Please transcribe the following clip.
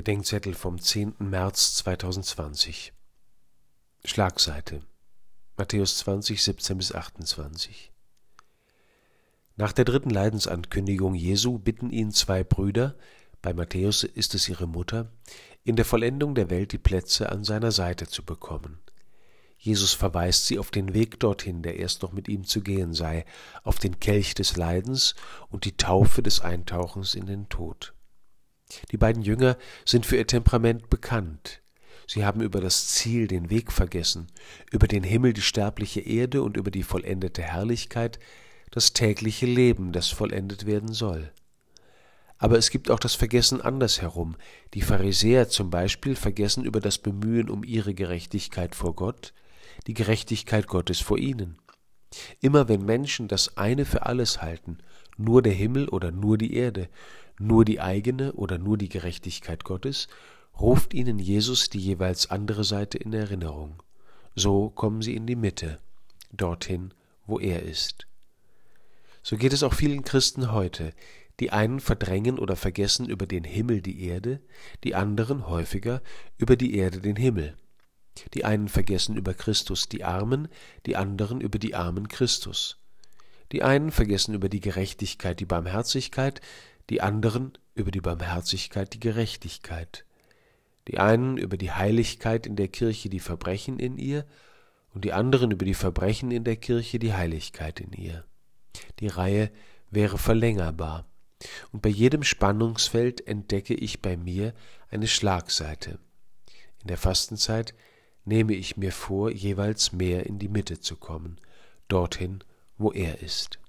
Bedenkzettel vom 10. März 2020 Schlagseite Matthäus 20, 17 bis 28 Nach der dritten Leidensankündigung Jesu bitten ihn zwei Brüder, bei Matthäus ist es ihre Mutter, in der Vollendung der Welt die Plätze an seiner Seite zu bekommen. Jesus verweist sie auf den Weg dorthin, der erst noch mit ihm zu gehen sei, auf den Kelch des Leidens und die Taufe des Eintauchens in den Tod. Die beiden Jünger sind für ihr Temperament bekannt. Sie haben über das Ziel den Weg vergessen, über den Himmel die sterbliche Erde und über die vollendete Herrlichkeit das tägliche Leben, das vollendet werden soll. Aber es gibt auch das Vergessen andersherum. Die Pharisäer zum Beispiel vergessen über das Bemühen um ihre Gerechtigkeit vor Gott, die Gerechtigkeit Gottes vor ihnen. Immer wenn Menschen das eine für alles halten, nur der Himmel oder nur die Erde, nur die eigene oder nur die Gerechtigkeit Gottes, ruft ihnen Jesus die jeweils andere Seite in Erinnerung. So kommen sie in die Mitte, dorthin, wo er ist. So geht es auch vielen Christen heute. Die einen verdrängen oder vergessen über den Himmel die Erde, die anderen häufiger über die Erde den Himmel. Die einen vergessen über Christus die Armen, die anderen über die Armen Christus. Die einen vergessen über die Gerechtigkeit die Barmherzigkeit, die anderen über die Barmherzigkeit die Gerechtigkeit. Die einen über die Heiligkeit in der Kirche die Verbrechen in ihr, und die anderen über die Verbrechen in der Kirche die Heiligkeit in ihr. Die Reihe wäre verlängerbar, und bei jedem Spannungsfeld entdecke ich bei mir eine Schlagseite. In der Fastenzeit nehme ich mir vor, jeweils mehr in die Mitte zu kommen, dorthin, wo er ist.